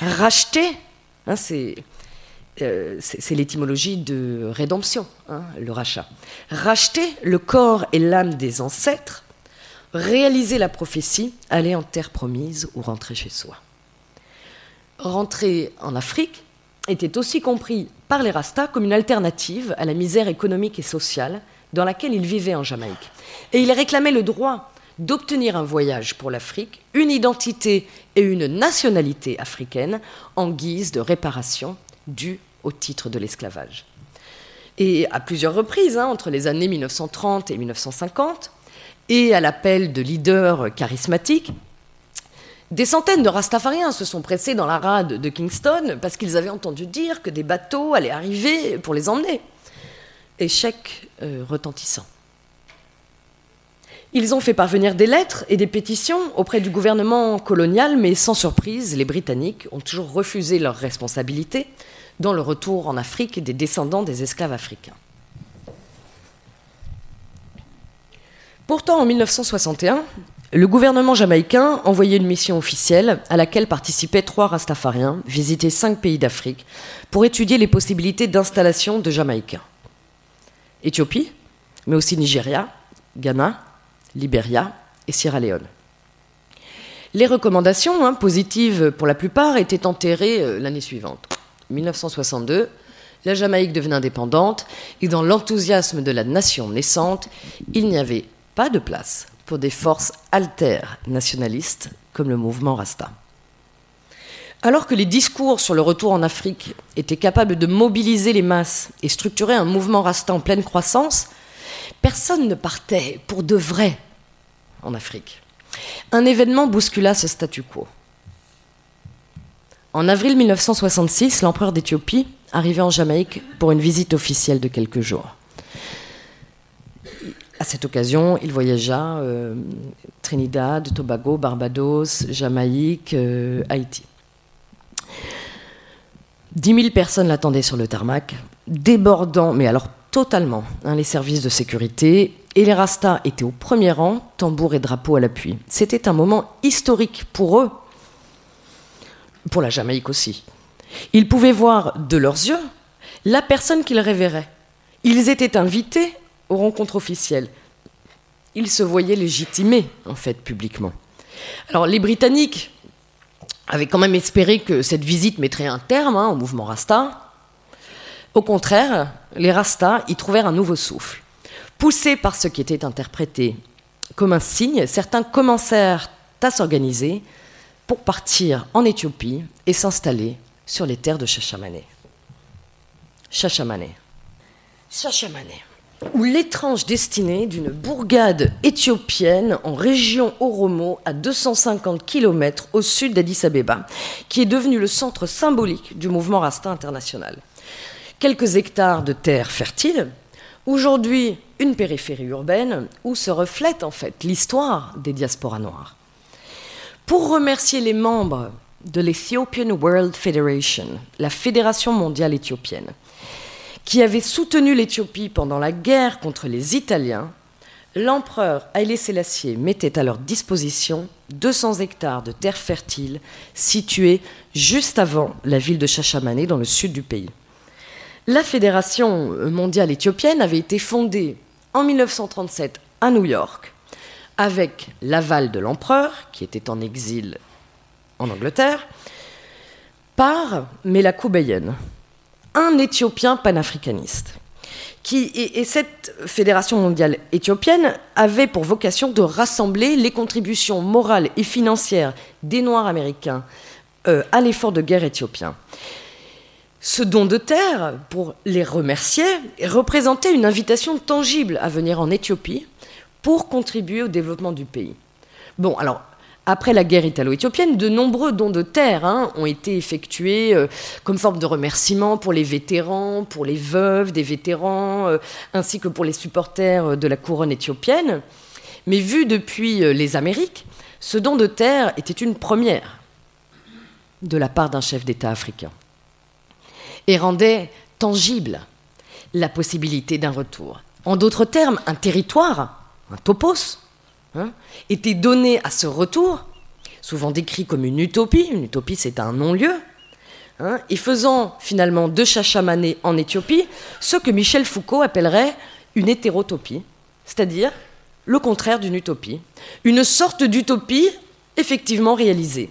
racheter Hein, euh, c'est l'étymologie de rédemption, hein, le rachat. Racheter le corps et l'âme des ancêtres, réaliser la prophétie, aller en terre promise ou rentrer chez soi. Rentrer en Afrique était aussi compris par les Rastas comme une alternative à la misère économique et sociale dans laquelle ils vivaient en Jamaïque. Et ils réclamaient le droit d'obtenir un voyage pour l'Afrique, une identité et une nationalité africaine en guise de réparation due au titre de l'esclavage. Et à plusieurs reprises, hein, entre les années 1930 et 1950, et à l'appel de leaders charismatiques, Des centaines de Rastafariens se sont pressés dans la rade de Kingston parce qu'ils avaient entendu dire que des bateaux allaient arriver pour les emmener. Échec euh, retentissant. Ils ont fait parvenir des lettres et des pétitions auprès du gouvernement colonial, mais sans surprise, les Britanniques ont toujours refusé leur responsabilité dans le retour en Afrique des descendants des esclaves africains. Pourtant, en 1961, le gouvernement jamaïcain envoyait une mission officielle à laquelle participaient trois Rastafariens, visiter cinq pays d'Afrique, pour étudier les possibilités d'installation de Jamaïcains. Éthiopie, mais aussi Nigeria, Ghana, Libéria et Sierra Leone. Les recommandations, hein, positives pour la plupart, étaient enterrées euh, l'année suivante. 1962, la Jamaïque devenait indépendante et dans l'enthousiasme de la nation naissante, il n'y avait pas de place pour des forces altères nationalistes comme le mouvement Rasta. Alors que les discours sur le retour en Afrique étaient capables de mobiliser les masses et structurer un mouvement Rasta en pleine croissance, personne ne partait pour de vrai en Afrique. Un événement bouscula ce statu quo. En avril 1966, l'empereur d'Éthiopie arrivait en Jamaïque pour une visite officielle de quelques jours. À cette occasion, il voyagea euh, Trinidad, Tobago, Barbados, Jamaïque, euh, Haïti. Dix mille personnes l'attendaient sur le tarmac, débordant, mais alors totalement, hein, les services de sécurité. Et les Rastas étaient au premier rang, tambour et drapeau à l'appui. C'était un moment historique pour eux, pour la Jamaïque aussi. Ils pouvaient voir de leurs yeux la personne qu'ils révéraient. Ils étaient invités aux rencontres officielles. Ils se voyaient légitimés, en fait, publiquement. Alors, les Britanniques avaient quand même espéré que cette visite mettrait un terme hein, au mouvement Rasta. Au contraire, les Rastas y trouvèrent un nouveau souffle. Poussés par ce qui était interprété comme un signe, certains commencèrent à s'organiser pour partir en Éthiopie et s'installer sur les terres de Chachamané. Chachamané. Chachamané ou l'étrange destinée d'une bourgade éthiopienne en région Oromo à 250 km au sud d'Addis Abeba, qui est devenue le centre symbolique du mouvement Rasta international. Quelques hectares de terres fertiles, aujourd'hui une périphérie urbaine où se reflète en fait l'histoire des diasporas noires. Pour remercier les membres de l'Ethiopian World Federation, la Fédération mondiale éthiopienne, qui avait soutenu l'Éthiopie pendant la guerre contre les Italiens, l'empereur Haïlé Sélassié mettait à leur disposition 200 hectares de terres fertiles situées juste avant la ville de Chachamané dans le sud du pays. La Fédération mondiale éthiopienne avait été fondée en 1937 à New York avec l'aval de l'empereur, qui était en exil en Angleterre, par Melakou Beyen, un Éthiopien panafricaniste. Qui, et, cette fédération mondiale éthiopienne avait pour vocation de rassembler les contributions morales et financières des Noirs américains euh, à l'effort de guerre éthiopien. Ce don de terre, pour les remercier, représentait une invitation tangible à venir en Éthiopie pour contribuer au développement du pays. Bon, alors, après la guerre italo-éthiopienne, de nombreux dons de terre hein, ont été effectués euh, comme forme de remerciement pour les vétérans, pour les veuves des vétérans, euh, ainsi que pour les supporters de la couronne éthiopienne. Mais vu depuis euh, les Amériques, ce don de terre était une première de la part d'un chef d'État africain et rendait tangible la possibilité d'un retour. En d'autres termes, un territoire, un topos, Hein, était donné à ce retour, souvent décrit comme une utopie, une utopie c'est un non-lieu, hein, et faisant finalement de Chachamané en Éthiopie ce que Michel Foucault appellerait une hétérotopie, c'est-à-dire le contraire d'une utopie, une sorte d'utopie effectivement réalisée.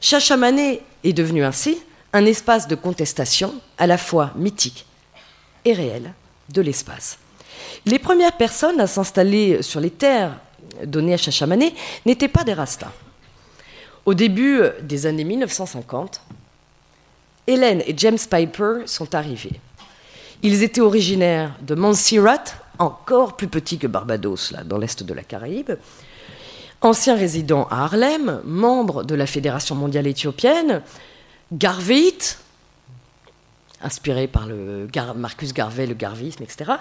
Chachamané est devenu ainsi un espace de contestation à la fois mythique et réel de l'espace. Les premières personnes à s'installer sur les terres donnés à Chachamané n'étaient pas des Rastas. Au début des années 1950, Hélène et James Piper sont arrivés. Ils étaient originaires de Montserrat, encore plus petit que Barbados, dans l'est de la Caraïbe, Ancien résident à Harlem, membre de la Fédération mondiale éthiopienne, Garvéite, inspiré par le Marcus Garvey, le garvisme, etc.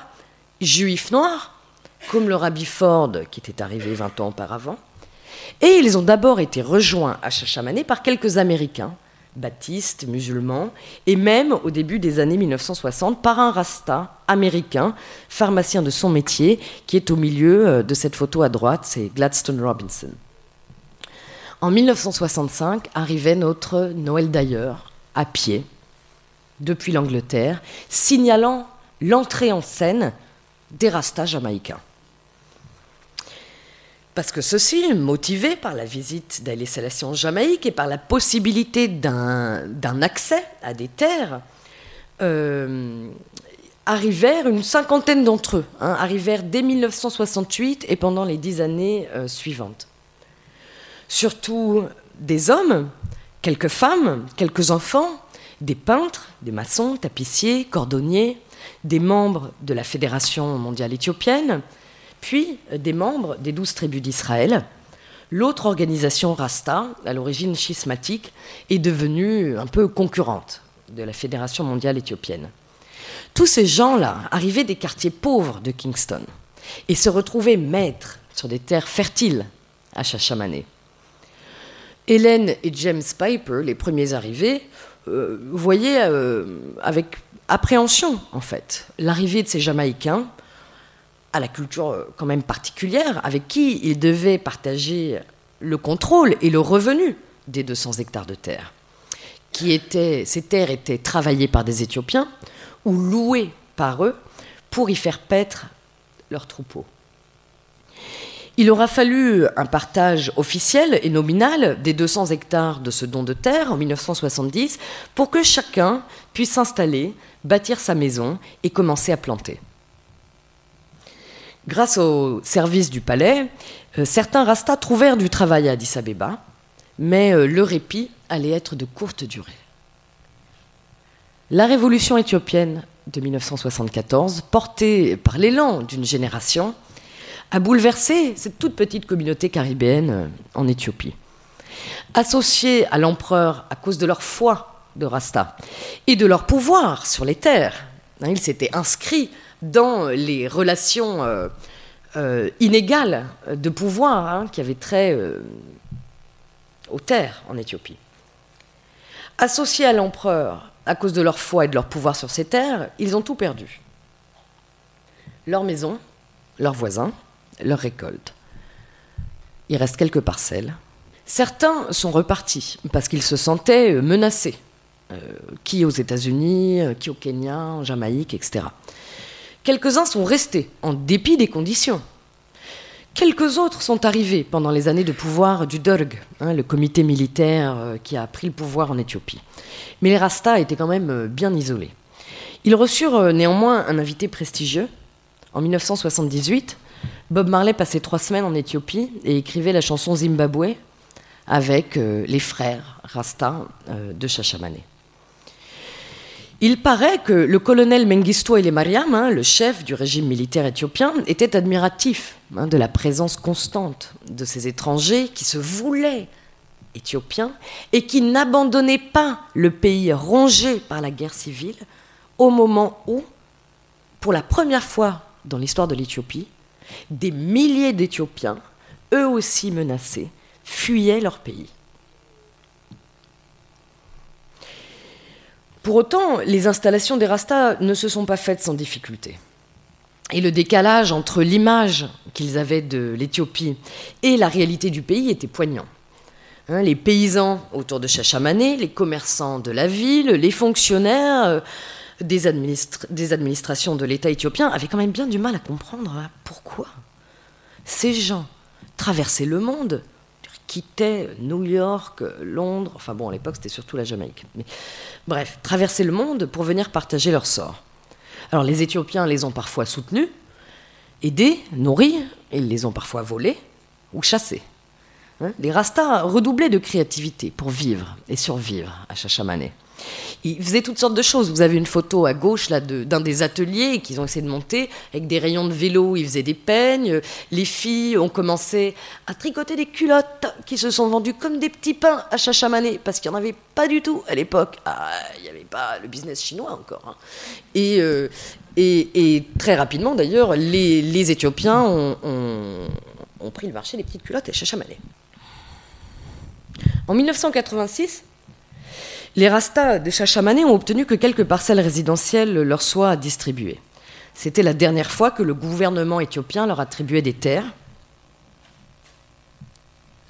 Juif noir, comme le rabbi Ford qui était arrivé 20 ans auparavant. Et ils ont d'abord été rejoints à Chachamané par quelques Américains, baptistes, musulmans, et même au début des années 1960 par un rasta américain, pharmacien de son métier, qui est au milieu euh, de cette photo à droite, c'est Gladstone Robinson. En 1965 arrivait notre Noël d'ailleurs, à pied, depuis l'Angleterre, signalant l'entrée en scène des rastas jamaïcains. Parce que ceci, motivé par la visite Selassie en Jamaïque et par la possibilité d'un accès à des terres, euh, arrivèrent une cinquantaine d'entre eux, hein, arrivèrent dès 1968 et pendant les dix années euh, suivantes. Surtout des hommes, quelques femmes, quelques enfants, des peintres, des maçons, tapissiers, cordonniers, des membres de la Fédération mondiale éthiopienne, puis des membres des douze tribus d'Israël. L'autre organisation Rasta, à l'origine schismatique, est devenue un peu concurrente de la Fédération mondiale éthiopienne. Tous ces gens-là arrivaient des quartiers pauvres de Kingston et se retrouvaient maîtres sur des terres fertiles à Chachamané. Hélène et James Piper, les premiers arrivés, euh, voyaient euh, avec appréhension, en fait, l'arrivée de ces Jamaïcains à la culture euh, quand même particulière, avec qui il devait partager le contrôle et le revenu des 200 hectares de terre. Qui étaient, ces terres étaient travaillées par des Éthiopiens ou louées par eux pour y faire paître leurs troupeaux. Il aura fallu un partage officiel et nominal des 200 hectares de ce don de terre en 1970 pour que chacun puisse s'installer, bâtir sa maison et commencer à planter. Grâce au service du palais, euh, certains rastas trouvèrent du travail à Addis Abeba, mais euh, le répit allait être de courte durée. La révolution éthiopienne de 1974, portée par l'élan d'une génération, a bouleversé cette toute petite communauté caribéenne euh, en Éthiopie. Associés à l'empereur à cause de leur foi de Rasta et de leur pouvoir sur les terres, hein, ils s'étaient inscrits dans les relations euh, euh, inégales de pouvoir hein, qui avaient trait aux terres en Éthiopie. Associés à l'empereur à cause de leur foi et de leur pouvoir sur ces terres, ils ont tout perdu. Leur maison, leurs voisins, leurs récoltes. Il reste quelques parcelles. Certains sont repartis parce qu'ils se sentaient menacés, qui aux États-Unis, qui au Kenya, en Jamaïque, etc. Quelques-uns sont restés, en dépit des conditions. Quelques autres sont arrivés pendant les années de pouvoir du Derg, hein, le comité militaire euh, qui a pris le pouvoir en Éthiopie. Mais les Rastas étaient quand même euh, bien isolés. Ils reçurent euh, néanmoins un invité prestigieux. En 1978, Bob Marley passait trois semaines en Éthiopie et écrivait la chanson Zimbabwe avec les frères Rasta de Chachamane. Il paraît que le colonel Mengistu Haile Mariam, hein, le chef du régime militaire éthiopien, était admiratif hein, de la présence constante de ces étrangers qui se voulaient éthiopiens et qui n'abandonnaient pas le pays rongé par la guerre civile au moment où, pour la première fois dans l'histoire de l'Éthiopie, des milliers d'Éthiopiens, eux aussi menacés, fuyaient leur pays. Pour autant, les installations des Rastas ne se sont pas faites sans difficulté. Et le décalage entre l'image qu'ils avaient de l'Éthiopie et la réalité du pays était poignant. Hein, les paysans autour de Chachamané, les commerçants de la ville, les fonctionnaires des, administrations de l'État éthiopien avaient quand même bien du mal à comprendre hein, pourquoi ces gens traversaient le monde quittaient New York, Londres, enfin bon, à l'époque c'était surtout la Jamaïque. Mais, bref, traverser le monde pour venir partager leur sort. Alors les Éthiopiens les ont parfois soutenus, aidés, nourris, ils les ont parfois volés ou chassés. Hein, les Rastas redoublaient de créativité pour vivre et survivre à Chachamané. Ils faisaient toutes sortes de choses. Vous avez une photo à gauche là d'un des ateliers qu'ils ont essayé de monter avec des rayons de vélo. Ils faisaient des peignes. Les filles ont commencé à tricoter des culottes qui se sont vendues comme des petits pains à Chachamané parce qu'il n'y en avait pas du tout à l'époque. Ah, il n'y avait pas le business chinois encore. Hein. Euh, et, très rapidement d'ailleurs, les, Éthiopiens ont, pris le marché des petites culottes à Chachamané. En 1986, les Rastas de Chachamané ont obtenu que quelques parcelles résidentielles leur soient distribuées. C'était la dernière fois que le gouvernement éthiopien leur attribuait des terres.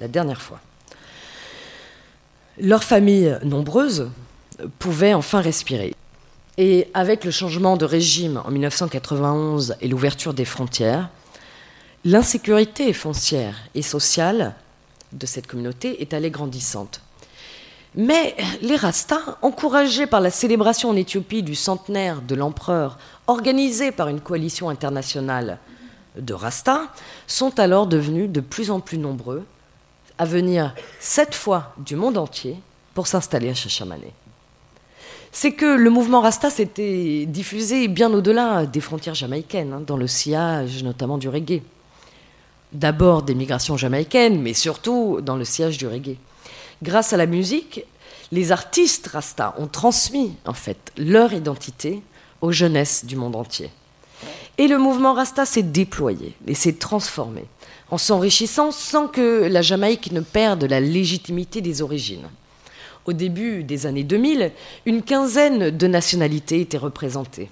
La dernière fois. Leurs familles nombreuses pouvaient enfin respirer. Et avec le changement de régime en 1991 et l'ouverture des frontières, l'insécurité foncière et sociale de cette communauté est allée grandissante. Mais les Rastas, encouragés par la célébration en Éthiopie du centenaire de l'empereur, organisée par une coalition internationale de Rastas, sont alors devenus de plus en plus nombreux à venir sept fois du monde entier pour s'installer à Chachamané. C'est que le mouvement Rasta s'était diffusé bien au-delà des frontières jamaïcaines, hein, dans le sillage notamment du reggae. D'abord des migrations jamaïcaines, mais surtout dans le sillage du reggae. Grâce à la musique, les artistes Rasta ont transmis en fait leur identité aux jeunesses du monde entier. Et le mouvement Rasta s'est déployé et s'est transformé en s'enrichissant sans que la Jamaïque ne perde la légitimité des origines. Au début des années 2000, une quinzaine de nationalités étaient représentées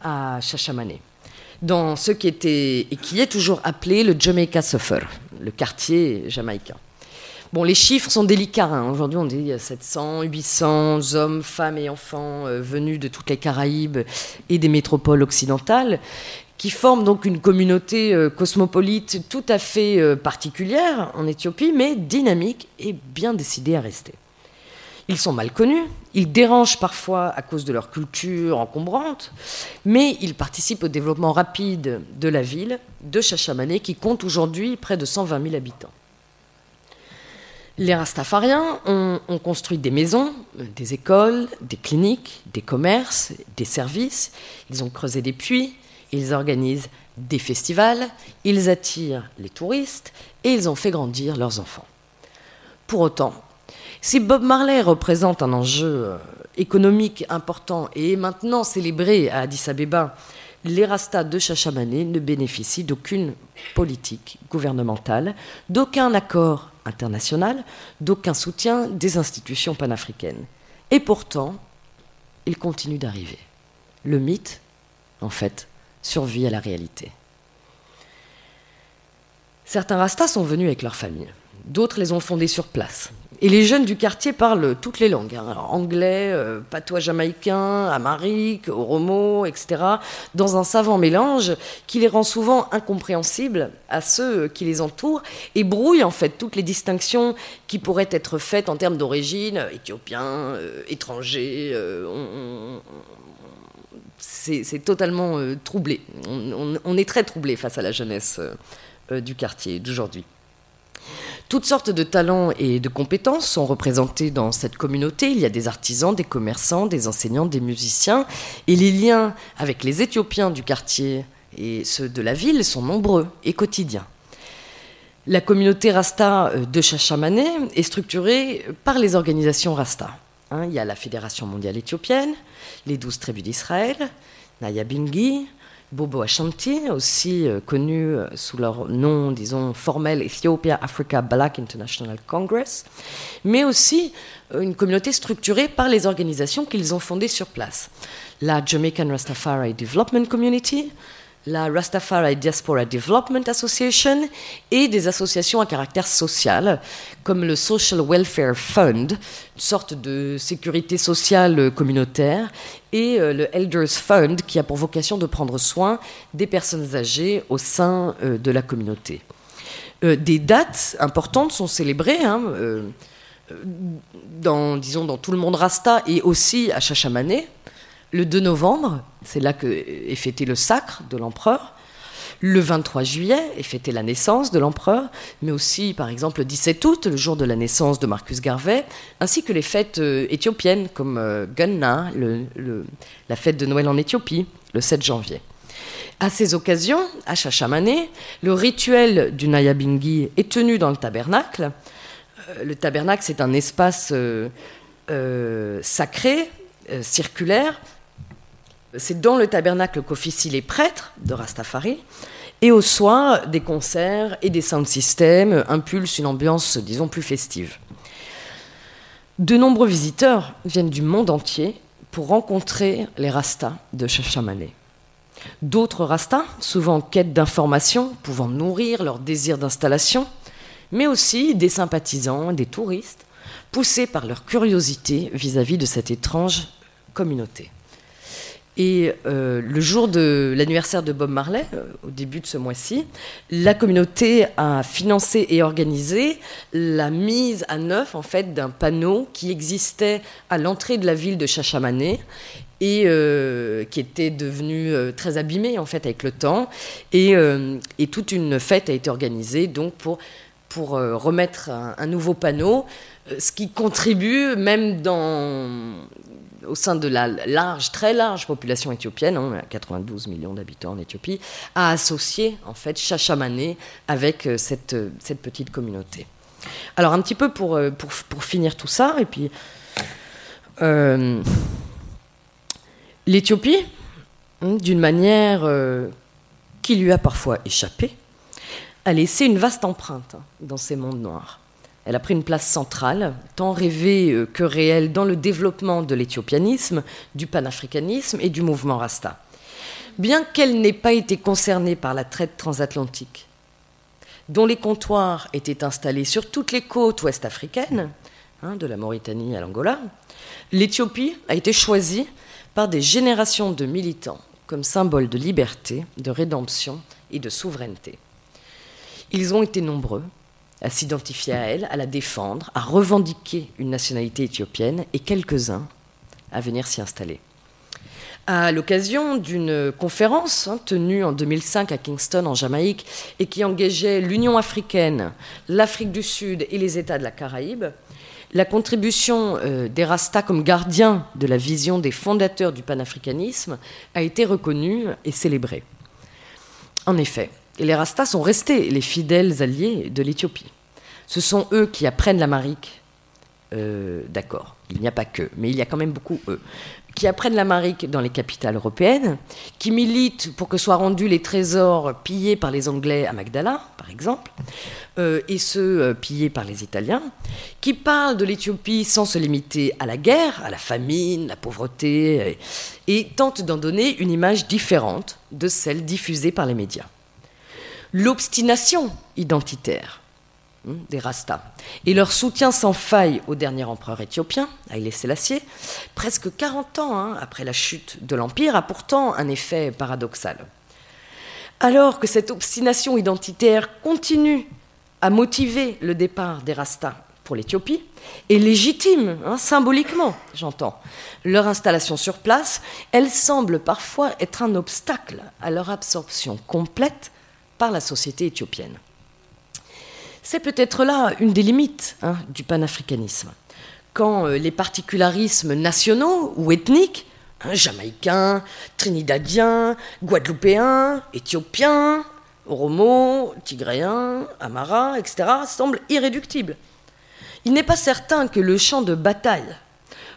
à Chachamané, dans ce qui était et qui est toujours appelé le Jamaica Suffer, le quartier jamaïcain. Les chiffres sont délicats. Hein. Aujourd'hui, on dit 700, 800 hommes, femmes et enfants euh, venus de toutes les Caraïbes et des métropoles occidentales, qui forment donc une communauté euh, cosmopolite tout à fait euh, particulière en Éthiopie, mais dynamique et bien décidée à rester. Ils sont mal connus, ils dérangent parfois à cause de leur culture encombrante, mais ils participent au développement rapide de la ville de Chachamané, qui compte aujourd'hui près de 120 000 habitants. Les Rastafariens ont, construit des maisons, des écoles, des cliniques, des commerces, des services. Ils ont creusé des puits, ils organisent des festivals, ils attirent les touristes et ils ont fait grandir leurs enfants. Pour autant, si Bob Marley représente un enjeu euh, économique important et est maintenant célébré à Addis Abeba, les Rastas de Chachamané ne bénéficient d'aucune politique gouvernementale, d'aucun accord international, d'aucun soutien des institutions panafricaines. Et pourtant, il continue d'arriver. Le mythe, en fait, survit à la réalité. Certains Rastas sont venus avec leur famille, d'autres les ont fondés sur place. Et les jeunes du quartier parlent toutes les langues, hein. anglais, euh, patois jamaïcain, amharique, oromo, etc., dans un savant mélange qui les rend souvent incompréhensibles à ceux qui les entourent et brouille en fait toutes les distinctions qui pourraient être faites en termes d'origine, éthiopien, euh, étranger. Euh, c'est totalement troublé. On, est très troublé face à la jeunesse du quartier d'aujourd'hui. Toutes sortes de talents et de compétences sont représentés dans cette communauté. Il y a des artisans, des commerçants, des enseignants, des musiciens. Et les liens avec les Éthiopiens du quartier et ceux de la ville sont nombreux et quotidiens. La communauté Rasta euh, de Chachamané est structurée par les organisations Rasta. Hein, il y a la Fédération mondiale éthiopienne, les douze tribus d'Israël, Naya Bingi, Bobo Ashanti, aussi euh, connu euh, sous leur nom, disons, formel Ethiopia Africa Black International Congress, mais aussi euh, une communauté structurée par les organisations qu'ils ont fondées sur place. La Jamaican Rastafari Development Community, la Rastafari Diaspora Development Association et des associations à caractère social comme le Social Welfare Fund, une sorte de sécurité sociale communautaire, et euh, le Elders Fund qui a pour vocation de prendre soin des personnes âgées au sein euh, de la communauté. Euh, des dates importantes sont célébrées. Hein, dans, disons, dans tout le monde rasta et aussi à Chachamané, le 2 novembre, c'est là que est fêté le sacre de l'empereur. Le 23 juillet est fêté la naissance de l'empereur, mais aussi par exemple le 17 août, le jour de la naissance de Marcus Garvey, ainsi que les fêtes euh, éthiopiennes comme euh, Gunna, la fête de Noël en Éthiopie, le 7 janvier. À ces occasions, à Chachamané, le rituel du Nayabingi est tenu dans le tabernacle. Euh, le tabernacle, c'est un espace sacré, circulaire, c'est dans le tabernacle qu'officient les prêtres de Rastafari. Et au soir, des concerts et des sound systems impulsent une ambiance, disons, plus festive. De nombreux visiteurs viennent du monde entier pour rencontrer les Rastas de Chachamané. D'autres Rastas, souvent en quête d'informations pouvant nourrir leur désir d'installation, mais aussi des sympathisants, des touristes, poussés par leur curiosité vis à -vis de cette étrange communauté. Et euh, le jour de l'anniversaire de Bob Marley, euh, au début de ce mois-ci, la communauté a financé et organisé la mise à neuf en fait d'un panneau qui existait à l'entrée de la ville de Chachamané et euh, qui était devenu très abîmé en fait avec le temps. Et, toute une fête a été organisée donc pour pour remettre un nouveau panneau, ce qui contribue même dans au sein de la large, très large population éthiopienne, hein, 92 millions d'habitants en Éthiopie, à associer en fait Chachamané avec euh, cette, euh, cette petite communauté. Alors un petit peu pour, euh, pour, pour finir tout ça, et puis l'Éthiopie, hein, d'une manière qui lui a parfois échappé, a laissé une vaste empreinte hein, dans ces mondes noirs. Elle a pris une place centrale, tant rêvée euh, que réelle, dans le développement de l'éthiopianisme, du panafricanisme et du mouvement Rasta. Bien qu'elle n'ait pas été concernée par la traite transatlantique, dont les comptoirs étaient installés sur toutes les côtes ouest africaines, hein, de la Mauritanie à l'Angola, l'Éthiopie a été choisie par des générations de militants comme symbole de liberté, de rédemption et de souveraineté. Ils ont été nombreux, à s'identifier à elle, à la défendre, à revendiquer une nationalité éthiopienne et quelques-uns à venir s'y installer. À l'occasion d'une conférence hein, tenue en 2005 à Kingston, en Jamaïque, et qui engageait l'Union africaine, l'Afrique du Sud et les États de la Caraïbe, la contribution euh, des comme gardiens de la vision des fondateurs du panafricanisme a été reconnue et célébrée. En effet, et les Rastas sont restés les fidèles alliés de l'Éthiopie. Ce sont eux qui apprennent l'amérique. Euh, d'accord, il n'y a pas que, mais il y a quand même beaucoup eux qui apprennent l'amérique dans les capitales européennes, qui militent pour que soient rendus les trésors pillés par les Anglais à Magdala, par exemple, euh, et ceux euh, pillés par les Italiens, qui parlent de l'Éthiopie sans se limiter à la guerre, à la famine, la pauvreté, et tentent d'en donner une image différente de celle diffusée par les médias l'obstination identitaire hein, des Rastas et leur soutien sans faille au dernier empereur éthiopien, Haïlé Sélassié, presque 40 ans hein, après la chute de l'Empire, a pourtant un effet paradoxal. Alors que cette obstination identitaire continue à motiver le départ des Rastas pour l'Éthiopie, et légitime, hein, symboliquement, j'entends, leur installation sur place, elle semble parfois être un obstacle à leur absorption complète par la société éthiopienne. C'est peut-être là une des limites hein, du panafricanisme. Quand euh, les particularismes nationaux ou ethniques, hein, jamaïcains, trinidadiens, guadeloupéens, éthiopiens, oromo, tigréens, amara, etc., semblent irréductibles. Il n'est pas certain que le champ de bataille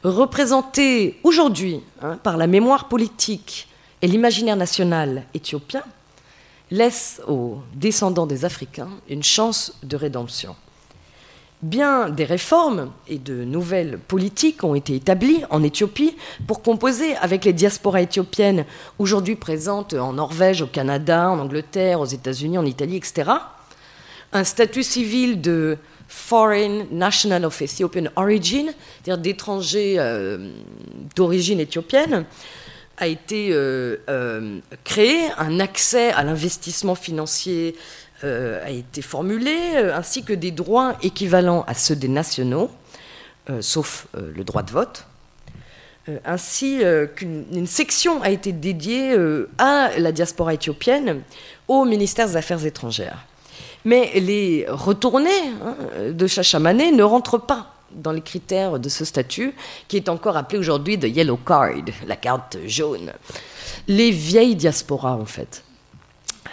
représenté aujourd'hui hein, par la mémoire politique et l'imaginaire national éthiopien laisse aux descendants des Africains une chance de rédemption. Bien des réformes et de nouvelles politiques ont été établies en Éthiopie pour composer avec les diasporas éthiopiennes aujourd'hui présentes en Norvège, au Canada, en Angleterre, aux États-Unis, en Italie, etc. Un statut civil de Foreign National of Ethiopian Origin, c'est-à-dire d'étrangers euh, d'origine éthiopienne, a été euh, euh, créé, un accès à l'investissement financier euh, a été formulé, ainsi que des droits équivalents à ceux des nationaux, sauf le droit de vote. Ainsi qu'une section a été dédiée à la diaspora éthiopienne au ministère des Affaires étrangères. Mais les retournés hein, de Chachamane ne rentrent pas dans les critères de ce statut, qui est encore appelé aujourd'hui de yellow card, la carte jaune. Les vieilles diasporas, en fait,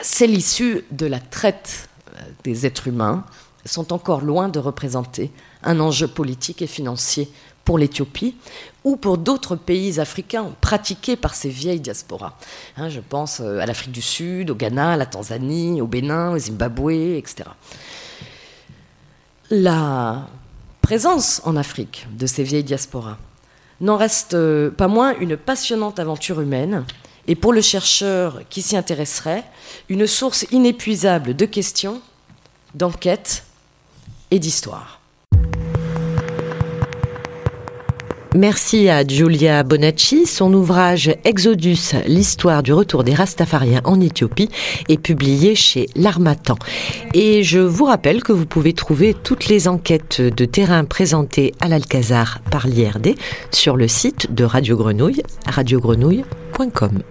c'est l'issue de la traite euh, des êtres humains, sont encore loin de représenter un enjeu politique et financier pour l'Éthiopie ou pour d'autres pays africains pratiqués par ces vieilles diasporas. Hein, je pense euh, à l'Afrique du Sud, au Ghana, à la Tanzanie, au Bénin, au Zimbabwe, etc. La présence en Afrique de ces vieilles diasporas n'en reste euh, pas moins une passionnante aventure humaine et pour le chercheur qui s'y intéresserait, une source inépuisable de questions, d'enquêtes et d'histoires. Merci à Giulia Bonacci. Son ouvrage Exodus, l'histoire du retour des Rastafariens en Éthiopie est publié chez L'Armatan. Et je vous rappelle que vous pouvez trouver toutes les enquêtes de terrain présentées à l'Alcazar par l'IRD sur le site de Radio Grenouille, radiogrenouille.com.